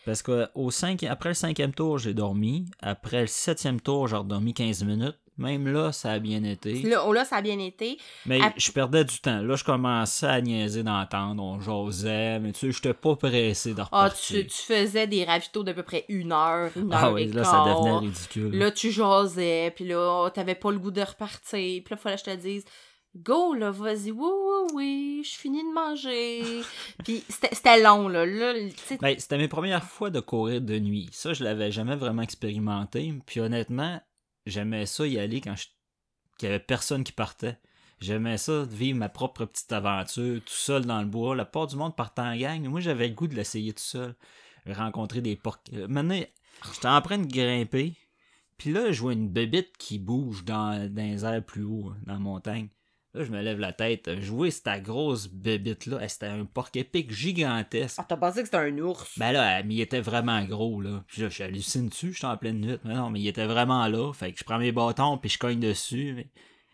Parce que au après le cinquième tour, j'ai dormi. Après le septième tour, j'ai redormi 15 minutes. Même là, ça a bien été. Là, oh là, ça a bien été. Mais je perdais du temps. Là, je commençais à niaiser d'entendre. On jasait. Mais tu sais, j'étais pas pressé de Ah, repartir. tu, tu faisais des ravitaux d'à peu près une heure, une heure Ah oui, et là, ça devenait ridicule. Là, tu jasais, puis là, t'avais pas le goût de repartir. Puis là, fallait que je te dise, go, là, vas-y, oui, oui, oui, je finis de manger. puis c'était long, là. là Ben, c'était mes premières fois de courir de nuit. Ça, je l'avais jamais vraiment expérimenté. Puis honnêtement, j'aimais ça y aller quand je... qu'il y avait personne qui partait. J'aimais ça, vivre ma propre petite aventure, tout seul dans le bois. La part du monde partait en gang. mais Moi, j'avais le goût de l'essayer tout seul. J'ai rencontré des porcs. Euh, Maintenant, j'étais en train de grimper. Puis là, je vois une bébite qui bouge dans, dans les airs plus haut, dans la montagne. Là, je me lève la tête. Je vois cette grosse bébite-là. Eh, C'était un porc épic gigantesque. Ah, t'as pensé que c'était un ours? Ben là, mais il était vraiment gros, là. Puis là, je hallucine dessus, j'étais en pleine nuit. Mais non, mais il était vraiment là. Fait que je prends mes bâtons, puis je cogne dessus. Mais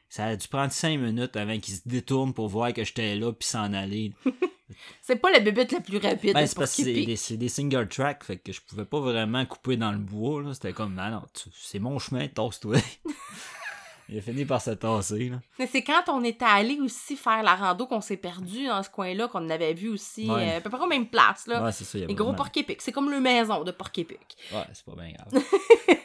ça a dû prendre cinq minutes avant qu'il se détourne pour voir que j'étais là, puis s'en aller. C'est pas la bébête la plus rapide Ben, c'est parce que c'est des, single track, fait que je pouvais pas vraiment couper dans le bois. C'était comme, ah non, c'est mon chemin, tasse-toi. Il a fini par se tasser, là. Mais c'est quand on était allé aussi faire la rando qu'on s'est perdu dans ce coin-là, qu'on avait vu aussi, Ouais. euh, à peu près aux mêmes places, là. Ouais, c'est ça, il y a Les gros vraiment- porc-épic. C'est comme le maison de porc-épic. Ouais, c'est pas bien grave.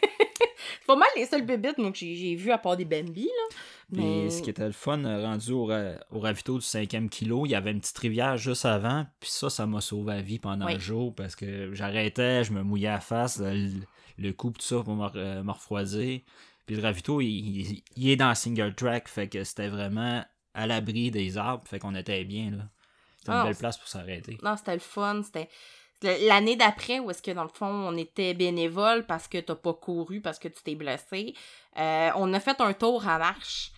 C'est pas mal les seules bébites que j'ai j'ai vues à part des Bambi, là. Puis Mais- ce qui était le fun, euh, rendu au, ra- au ravito du cinquième kilo, il y avait une petite rivière juste avant, puis ça, ça m'a sauvé la vie pendant Oui. un jour parce que j'arrêtais, je me mouillais à la face, le, le cou, tout ça pour me, me refroidir. Puis le ravito, il, il- il est dans single track, fait que c'était vraiment à l'abri des arbres, fait qu'on était bien, là. C'était une Ah, belle place pour s'arrêter. Non, c'était le fun. C'était l'année d'après où est-ce que dans le fond on était bénévole parce que t'as pas couru parce que tu t'es blessé. Euh, on a fait un tour en marche.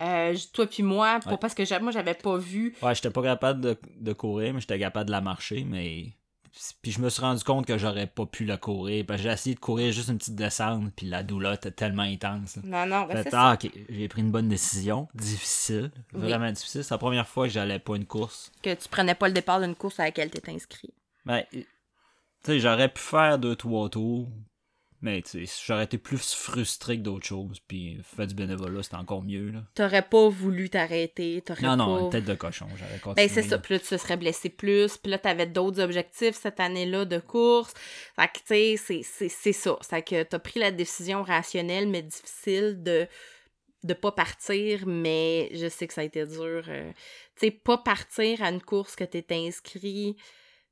Euh, toi puis moi, Ouais. parce que moi j'avais pas vu. Ouais, j'étais pas capable de, de courir, mais j'étais capable de la marcher, mais. Puis je me suis rendu compte que j'aurais pas pu la courir. Parce que j'ai essayé de courir juste une petite descente, puis la douleur était tellement intense. Non, non, ben, Fait, c'est ça. ah, j'ai pris une bonne décision. Difficile. Oui. Vraiment difficile. C'est la première fois que j'allais pas une course. Que tu prenais pas le départ d'une course à laquelle t'étais inscrit. Ben, tu sais, j'aurais pu faire deux, trois tours. Mais, tu sais, j'aurais été plus frustré que d'autres choses. Puis, faire du bénévolat, c'était encore mieux, là. T'aurais pas voulu t'arrêter. T'aurais Non, pas... non, une tête de cochon. J'aurais continué. Ben, c'est ça. Puis là, tu te serais blessé plus. Puis là, t'avais d'autres objectifs cette année-là de course. Fait que, tu sais, c'est- c'est c'est ça. C'est que t'as pris la décision rationnelle, mais difficile de de pas partir, mais je sais que ça a été dur. euh, tu sais, pas partir à une course que t'es inscrit,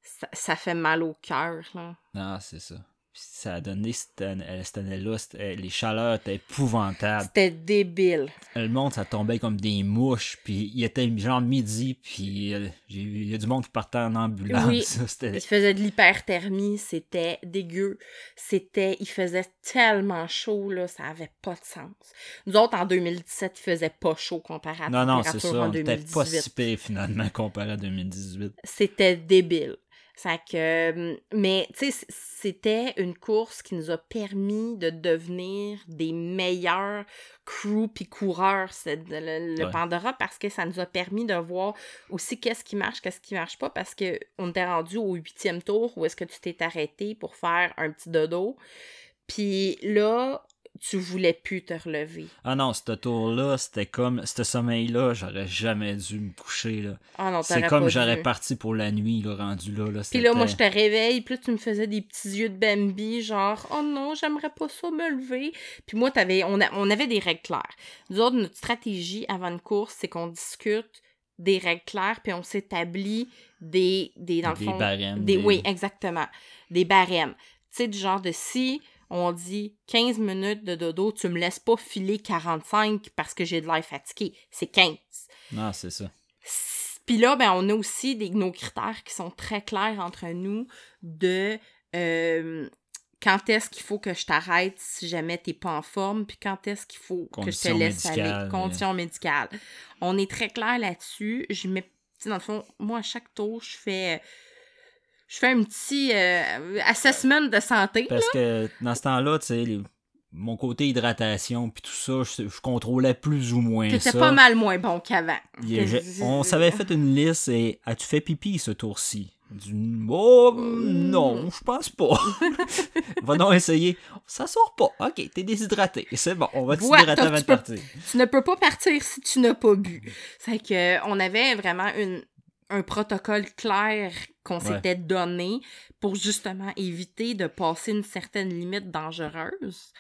ça, ça fait mal au cœur, là. Non, c'est ça. Ça a donné cette, euh, cette année-là, c'était- les chaleurs étaient épouvantables. C'était débile. Le monde, ça tombait comme des mouches. Puis il était genre midi. Puis euh, il y a du monde qui partait en ambulance. Oui. Il faisait de l'hyperthermie, c'était dégueu. C'était, il faisait tellement chaud, là, ça avait pas de sens. Nous autres, en 2017, il faisait pas chaud comparé à Non, non, c'est ça. On était pas 2018. si pire finalement comparé à 2018. C'était débile. Ça que, euh, mais, tu sais, c'était une course qui nous a permis de devenir des meilleurs crew puis coureurs, le, le Ouais. Pandora, parce que ça nous a permis de voir aussi qu'est-ce qui marche, qu'est-ce qui marche pas, parce que on était rendu au huitième tour où est-ce que tu t'es arrêté pour faire un petit dodo. Puis là, tu voulais plus te relever. Ah non, ce tour-là, c'était comme. Ce sommeil-là, j'aurais jamais dû me coucher. là. Ah non, C'est comme j'aurais parti pour la nuit, là, rendu là. là Puis là, moi, je te réveille, puis là, tu me faisais des petits yeux de Bambi, genre, oh non, j'aimerais pas ça me lever. Puis moi, t'avais, on, a- on avait des règles claires. Nous autres, notre stratégie avant une course, c'est qu'on discute des règles claires, puis on s'établit des, des, dans le Des fond, barèmes, Des, des- Oui, exactement. Des barèmes. Tu sais, du genre de si on dit 15 minutes de dodo, tu me laisses pas filer 45 parce que j'ai de l'air fatigué. C'est 15. Non, c'est ça. Puis là, ben, on a aussi des, nos critères qui sont très clairs entre nous de euh, quand est-ce qu'il faut que je t'arrête si jamais t'es pas en forme, puis quand est-ce qu'il faut que je te laisse médicales, aller. mais- Conditions médicales. On est très clair là-dessus. Je mets, dans le fond, moi, à chaque tour, je fais. Je fais un petit euh, assessment de santé. Parce que dans ce temps-là, tu sais, les- mon côté hydratation puis tout ça, je, je contrôlais plus ou moins T'étais ça. pas mal moins bon qu'avant. On s'avait fait une liste et as-tu fait pipi ce tour-ci? Du oh non, je pense pas. va donc essayer. Ça sort pas. Ok, t'es déshydraté. C'est bon, on va t'hydrater avant de partir. tu ne peux pas partir si tu n'as pas bu. C'est que on avait vraiment une, un protocole clair qu'on Ouais. s'était donné pour justement éviter de passer une certaine limite dangereuse.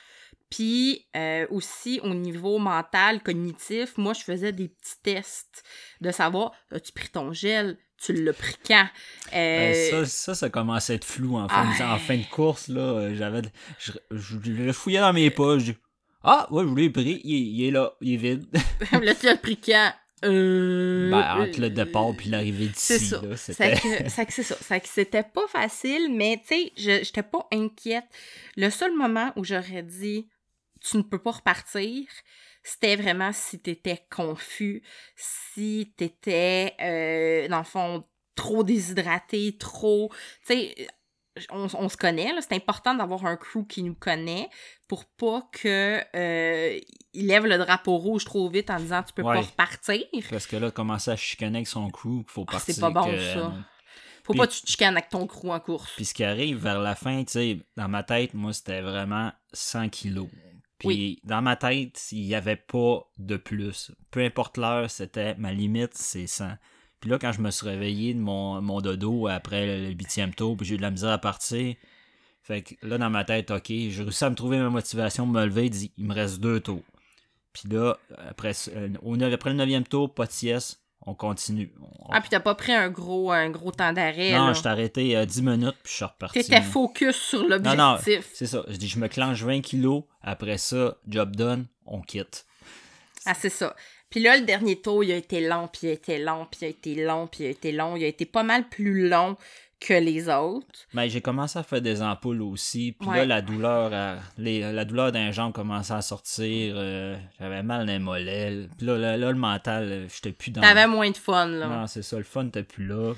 Puis euh, aussi au niveau mental, cognitif, moi je faisais des petits tests de savoir as-tu pris ton gel, tu l'as pris quand? Euh, Euh, ça, ça, ça commençait à être flou en fin, de, Ah. en fin de course. Là, Euh, j'avais, je, le fouillais dans mes poches. Ah, ouais, je l'ai pris. Il, est- il est là, il est vide. là tu l'as pris quand? Euh, Ben, entre le départ puis l'arrivée d'ici. ça. C'est C'était... que, c'est que c'est ça. C'est que c'était pas facile, mais tu sais, je j'étais pas inquiète. Le seul moment où j'aurais dit tu ne peux pas repartir, c'était vraiment si t'étais confus, si t'étais, euh, dans le fond, trop déshydraté, trop. Tu sais, on, on se connaît. C'est important d'avoir un crew qui nous connaît pour pas que euh, il lève le drapeau rouge trop vite en disant tu peux Ouais. pas repartir. Parce que là, commencer à chicaner avec son crew, faut Ah, partir. c'est pas bon, que- ça. Faut Puis- pas que tu te chicanes avec ton crew en course. Puis ce qui arrive vers la fin, tu sais, dans ma tête, moi, c'était vraiment 100 kilos. Puis Oui. dans ma tête, il n'y avait pas de plus. Peu importe l'heure, c'était ma limite, c'est 100. Puis là, quand je me suis réveillé de mon, mon dodo après le huitième tour, puis j'ai eu de la misère à partir, fait que là, dans ma tête, ok, j'ai réussi à me trouver ma motivation, me lever, dit, il me reste deux tours. Puis là, après, euh, après le neuvième tour, pas de sieste, on continue. On- Ah, puis t'as pas pris un gros, un gros temps d'arrêt. non, là. je t'ai arrêté euh, 10 minutes, puis je suis reparti. T'étais focus sur Non, non, l'objectif. c'est ça. Je dis, je me clenche 20 kilos. Après ça, job done, on quitte. Ah, c'est ça. Puis là, le dernier tour, il a été long, puis il a été long, puis il a été long, puis il a été long. Il a été pas mal plus long que les autres. Mais j'ai commencé à faire des ampoules aussi. Puis Ouais. là, la douleur, à- les- la douleur d'un jambe commençait à sortir. euh, J'avais mal dans les mollets. Puis là, là, là, le mental, euh, j'étais plus dans. T'avais moins de fun, là. Non, c'est ça, le fun n'était plus là.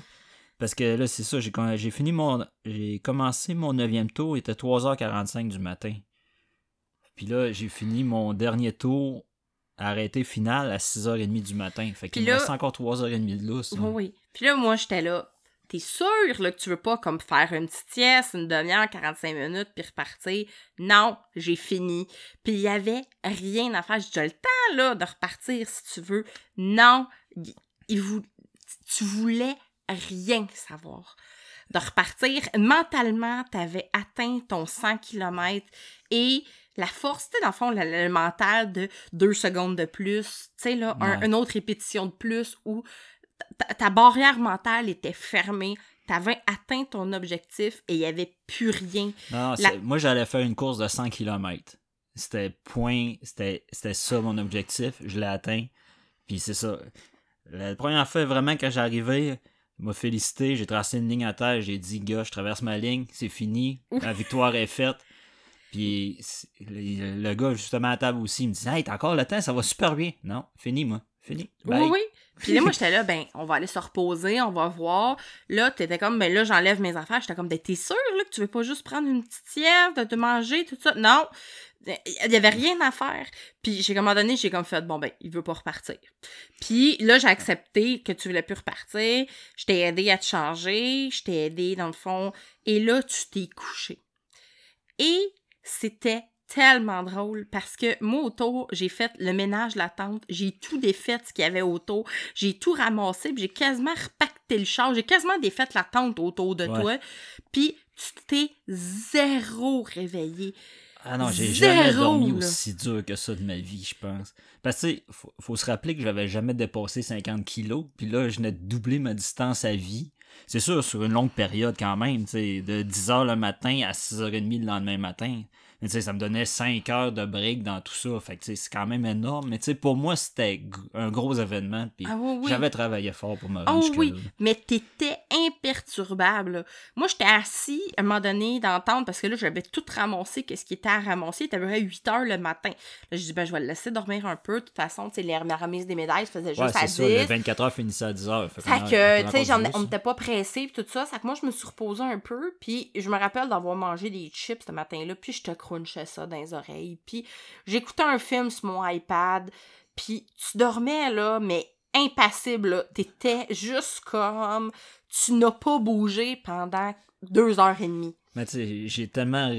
Parce que là, c'est ça, j'ai j'ai fini mon. J'ai commencé mon neuvième tour, il était 3h45 du matin. Puis là, j'ai fini mon dernier tour, arrêté final à 6h30 du matin. Fait qu'il là- reste encore 3h30 de lousse. Oui, oui. Puis là, moi, j'étais là. T'es sûr là, que tu veux pas comme faire une petite sieste, une demi-heure, 45 minutes, puis repartir? Non, j'ai fini. Puis il y avait rien à faire. J'ai le temps là, de repartir si tu veux. Non, il- il vou- tu voulais rien savoir. De repartir, mentalement, t'avais atteint ton 100 km et la force, tu sais, dans le fond, le, mental de deux secondes de plus, tu sais, là, un- une autre répétition de plus où ta, barrière mentale était fermée, t'avais atteint ton objectif et il y avait plus rien. Non, La- moi j'allais faire une course de 100 km. C'était point, c'était ça mon objectif, je l'ai atteint. Puis c'est ça. La première fois vraiment quand j'arrivais, m'a félicité, j'ai tracé une ligne à terre, j'ai dit gars, je traverse ma ligne, c'est fini, la victoire est faite. Puis le, le gars justement à table aussi il me dit "Hey, t'as encore le temps, ça va super bien." Non, fini moi, fini. Bye. Oui, oui. Puis là, moi, j'étais là, ben, on va aller se reposer, on va voir. Là, t'étais comme, ben là, j'enlève mes affaires. J'étais comme, ben, t'es sûr, là, que tu veux pas juste prendre une petite sieste, de te manger, tout ça? Non. Il y avait rien à faire. Puis, j'ai, à un moment donné, j'ai comme fait, bon, ben, il veut pas repartir. Puis là, j'ai accepté que tu voulais plus repartir. Je t'ai aidé à te changer. Je t'ai aidé, dans le fond. Et là, tu t'es couché. Et c'était tellement drôle parce que moi, autour, j'ai fait le ménage de la tente, j'ai tout défait ce qu'il y avait autour, j'ai tout ramassé, puis j'ai quasiment repacté le char, j'ai quasiment défait la tente autour de Ouais. toi, puis tu t'es zéro réveillé. Ah non, j'ai jamais dormi là. aussi dur que ça de ma vie, je pense. Parce que, faut, faut se rappeler que j'avais jamais dépassé 50 kilos, puis là, je venais de doubler ma distance à vie. C'est sûr, sur une longue période quand même, de 10h le matin à 6h30 le lendemain matin. Mais tu sais, ça me donnait 5 heures de break dans tout ça. Fait que, tu sais, c'est quand même énorme. Mais tu sais, pour moi, c'était un gros événement, puis Ah oui, oui. j'avais travaillé fort pour me rendre Oh oui, mais t'étais imperturbable. là. Moi, j'étais assis à un moment donné tente parce que là, j'avais tout ramassé, qu'est-ce qui était à ramasser. Était à peu près 8 heures le matin. Là, je dis, ben, je vais le laisser dormir un peu. De toute façon, tu sais, les- la remise des médailles se faisait Ouais, juste à c'est 10. ça, le 24 heures finissait à 10h. Fait, Fait que, tu sais, on n'était pas pressé pis tout ça. Ça que moi, je me suis reposée un peu. Puis je me rappelle d'avoir mangé des chips ce matin-là. Puis je te crunchais ça dans les oreilles. Puis j'écoutais un film sur mon iPad. Puis tu dormais, là, mais impassible. T'étais juste comme... Tu n'as pas bougé pendant deux heures et demie. Mais tu sais, j'ai tellement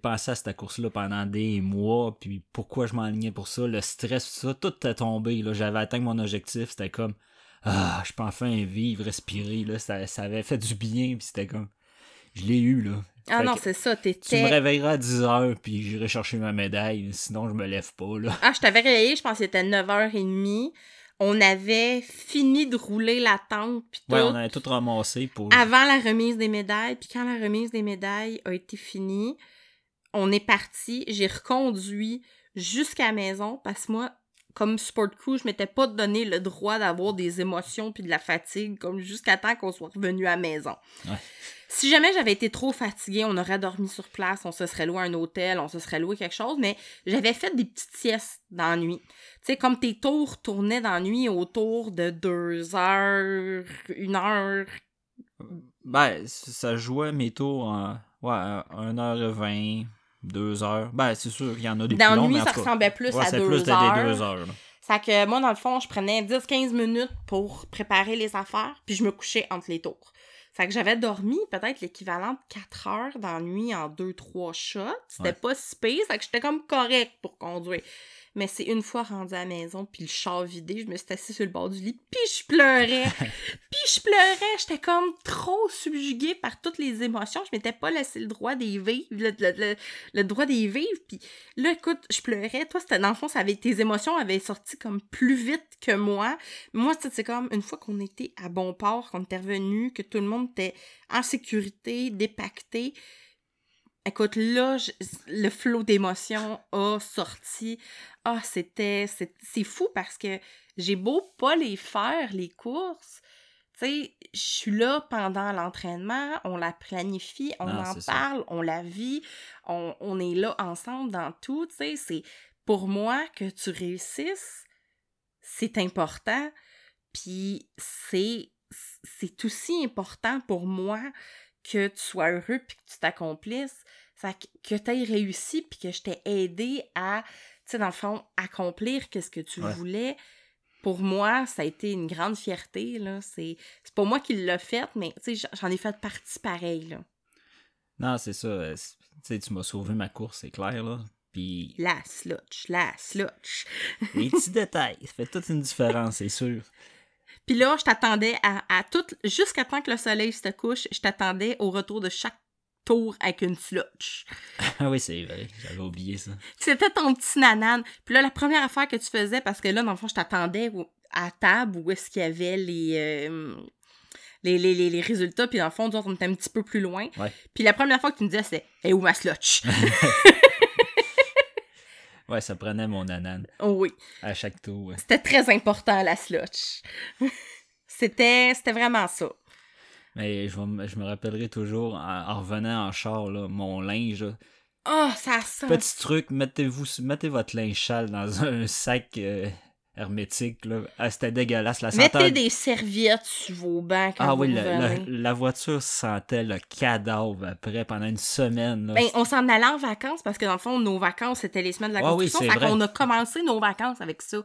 pensé à cette course-là pendant des mois, puis pourquoi je m'enlignais pour ça, le stress, tout ça, tout est tombé. Là. J'avais atteint mon objectif, c'était comme Ah, je peux enfin vivre, respirer, là. Ça, ça avait fait du bien, puis c'était comme Je l'ai eu, là. Ah Fait non, c'est ça, Tu me t'étais... réveilleras à 10h, puis j'irai chercher ma médaille, sinon je me lève pas, là. Ah, je t'avais réveillé, je pense que c'était 9h30. On avait fini de rouler la tente, puis tout. Ouais, on avait tout ramassé pour. avant la remise des médailles. Puis quand la remise des médailles a été finie, on est parti. J'ai reconduit jusqu'à la maison parce que moi, comme sport crew, je m'étais pas donné le droit d'avoir des émotions puis de la fatigue comme jusqu'à temps qu'on soit revenu à la maison. Ouais. Si jamais j'avais été trop fatiguée, on aurait dormi sur place, on se serait loué un hôtel, on se serait loué quelque chose, mais j'avais fait des petites siestes dans la nuit. Tu sais, comme tes tours tournaient dans la nuit autour de deux heures, une heure, Ben, ça jouait mes tours en ouais, à 1h20. deux heures. Ben, c'est sûr qu'il y en a des Dans plus la longs, nuit, mais en ça ressemblait plus ouais, à deux plus des heures. deux heures. là. Ça que moi, dans le fond, je prenais 10-15 minutes pour préparer les affaires, puis je me couchais entre les tours. Ça que j'avais dormi peut-être l'équivalent de 4 heures dans la nuit en 2-3 shots. C'était Ouais. pas si pire, ça que j'étais comme correct pour conduire. Mais c'est une fois rendu à la maison, puis le char vidé, je me suis assise sur le bord du lit, puis je pleurais. puis je pleurais, j'étais comme trop subjuguée par toutes les émotions. Je m'étais pas laissé le droit d'y vivre, le, le- le- le droit d'y vivre. Puis là, écoute, je pleurais. Toi, c'était dans le fond, ça avait, tes émotions avaient sorti comme plus vite que moi. Moi, c'est comme une fois qu'on était à bon port, qu'on était revenu, que tout le monde était en sécurité, dépacté. Écoute, là, je- le flot d'émotions a sorti. Ah, c'était. C'est c'est fou parce que j'ai beau pas les faire, les courses. Tu sais, je suis là pendant l'entraînement, on la planifie, on Ah, en ça. parle, on la vit, on, on est là ensemble dans tout. Tu sais, c'est pour moi que tu réussisses, c'est important. Puis c'est c'est aussi important pour moi que tu sois heureux puis que tu t'accomplisses. Que tu aies réussi puis que je t'ai aidé à, tu sais, dans le fond, accomplir qu'est-ce que tu Ouais. voulais. Pour moi, ça a été une grande fierté, là. C'est pas moi qui l'ai fait, mais, tu sais, j'en ai fait partie pareil, là. Non, c'est ça. euh, tu m'as sauvé ma course, c'est clair, là. Puis La slotch, la slotch. les petits détails, ça fait toute une différence, c'est sûr. Puis là, je t'attendais à, à tout, jusqu'à temps que le soleil se couche, je t'attendais au retour de chaque tour avec une slotch. Ah oui, c'est vrai, j'avais oublié ça. C'était ton petit nanan. Puis là, la première affaire que tu faisais, parce que là, dans le fond, je t'attendais à table où est-ce qu'il y avait les, euh, les, les, les, les résultats. Puis dans le fond, on était un petit peu plus loin. Ouais. Puis la première fois que tu me disais, c'est « Hey, où ma slotch? Ouais, ça prenait mon anan Oh oui. à chaque tour. ouais. C'était très important, la slotch. c'était, c'était vraiment ça. Mais je, je me rappellerai toujours, en, en revenant en char, là, mon linge. là. Oh, ça sent... Petit truc, mettez-vous, mettez votre linge sale dans un sac euh, hermétique. Là. Ah, c'était dégueulasse. La senteur... Mettez des serviettes sur vos bancs quand Ah vous oui, le- revenez. le- la voiture sentait le cadavre après pendant une semaine. Là. Ben, on s'en allait en vacances parce que dans le fond, nos vacances, c'était les semaines de la Ah oui, construction. fait qu'on a commencé nos vacances avec ça.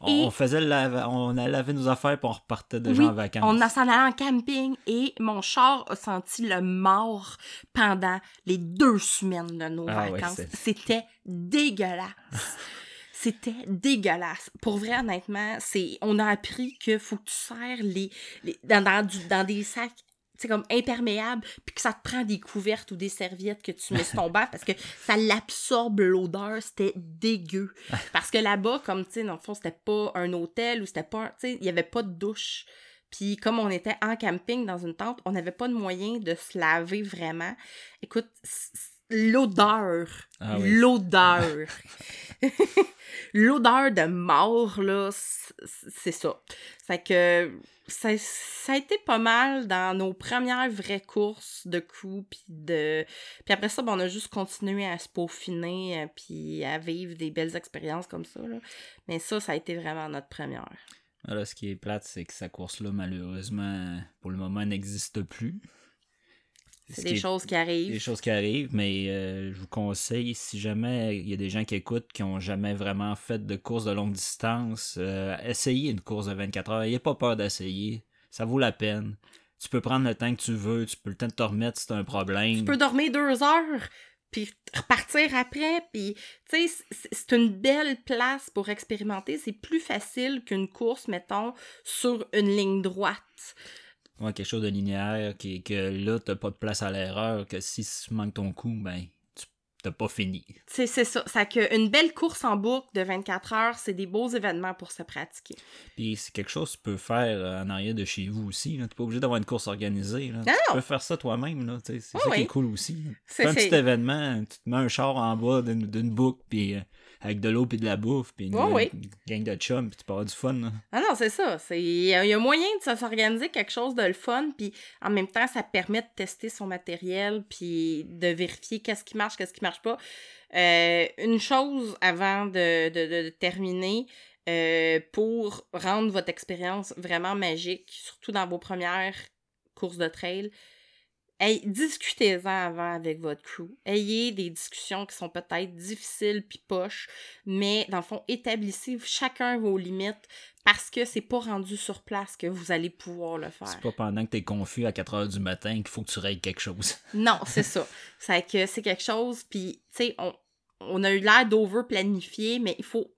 on, et- on faisait le lava- on allait laver nos affaires puis on repartait déjà Oui, en vacances. On s'en allé en camping et mon char a senti le mort pendant les deux semaines de nos Ah vacances. C'était dégueulasse. C'était dégueulasse. Pour vrai, honnêtement, c'est on a appris que faut que tu serres les, les- dans, dans, du- dans des sacs c'est comme imperméable, puis que ça te prend des couvertes ou des serviettes que tu mets sur ton banc parce que ça l'absorbe l'odeur, c'était dégueu. Parce que là-bas, comme tu sais, dans le fond, c'était pas un hôtel ou c'était pas, tu sais, il y avait pas de douche. Puis comme on était en camping dans une tente, on n'avait pas de moyen de se laver vraiment. Écoute, l'odeur, Ah oui. l'odeur, l'odeur de mort là, c'est ça. Fait que ça, ça a été pas mal dans nos premières vraies courses de coups puis de puis après ça ben, on a juste continué à se peaufiner euh, puis à vivre des belles expériences comme ça là. Mais ça ça a été vraiment notre première. Voilà, ce qui est plate, c'est que sa course-là, malheureusement, pour le moment, n'existe plus. C'est Ce des choses qui arrivent. des choses qui arrivent, mais euh, je vous conseille, si jamais il y a des gens qui écoutent qui ont jamais vraiment fait de course de longue distance, euh, essayez une course de 24 heures. N'ayez pas peur d'essayer. Ça vaut la peine. Tu peux prendre le temps que tu veux, tu peux le temps de te remettre si t'as un problème. Tu peux dormir deux heures, puis repartir après, puis tu sais, c'est une belle place pour expérimenter. C'est plus facile qu'une course, mettons, sur une ligne droite. Ouais, quelque chose de linéaire, qui, que là, t'as pas de place à l'erreur, que si tu manques ton coup, ben, tu t'as pas fini. C'est ça. Ça que une belle course en boucle de 24 heures, c'est des beaux événements pour se pratiquer. Puis c'est quelque chose que tu peux faire euh, en arrière de chez vous aussi. T'es pas obligé d'avoir une course organisée. Là. Non! Tu peux faire ça toi-même. C'est Ah ça qui oui. est cool aussi. C'est- un c'est- petit événement, tu te mets un char en bas d'une d'une boucle, puis euh, avec de l'eau puis de la bouffe, puis une, Ouais, oui. une gang de chums, puis tu peux avoir du fun. là. Ah non, c'est ça. Il y, a moyen de se- s'organiser quelque chose de le fun, puis en même temps, ça permet de tester son matériel, puis de vérifier qu'est-ce qui marche, qu'est-ce qui marche pas. Euh, une chose avant de, de- de- de terminer, euh, pour rendre votre expérience vraiment magique, surtout dans vos premières courses de trail, Hey, discutez-en avant avec votre crew. Ayez des discussions qui sont peut-être difficiles puis poches, mais dans le fond, établissez chacun vos limites parce que c'est pas rendu sur place que vous allez pouvoir le faire. C'est pas pendant que t'es confus à 4 heures du matin qu'il faut que tu règles quelque chose. Non, c'est ça. C'est que c'est quelque chose, puis, tu sais, on, on a eu l'air d'over-planifier, mais il faut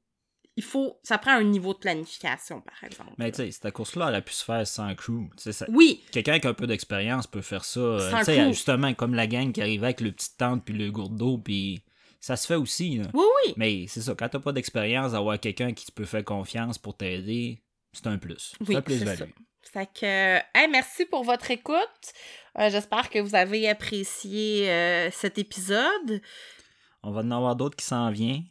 il faut. Ça prend un niveau de planification, par exemple. Mais tu sais, cette course-là aurait pu se faire sans crew. Ça, oui. Quelqu'un avec un peu d'expérience peut faire ça. Euh, justement, comme la gang qui arrivait avec le petit tente puis le gourde d'eau, puis ça se fait aussi. Oui, oui. Mais c'est ça, quand t'as pas d'expérience, avoir quelqu'un qui te peut faire confiance pour t'aider, c'est un plus. C'est un plus value. Fait que, merci pour votre écoute. Euh, j'espère que vous avez apprécié euh, cet épisode. On va en avoir d'autres qui s'en viennent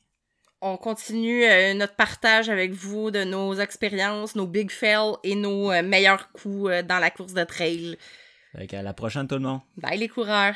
on continue euh, notre partage avec vous de nos expériences, nos big fails et nos euh, meilleurs coups euh, dans la course de trail. à la prochaine tout le monde. Bye les coureurs.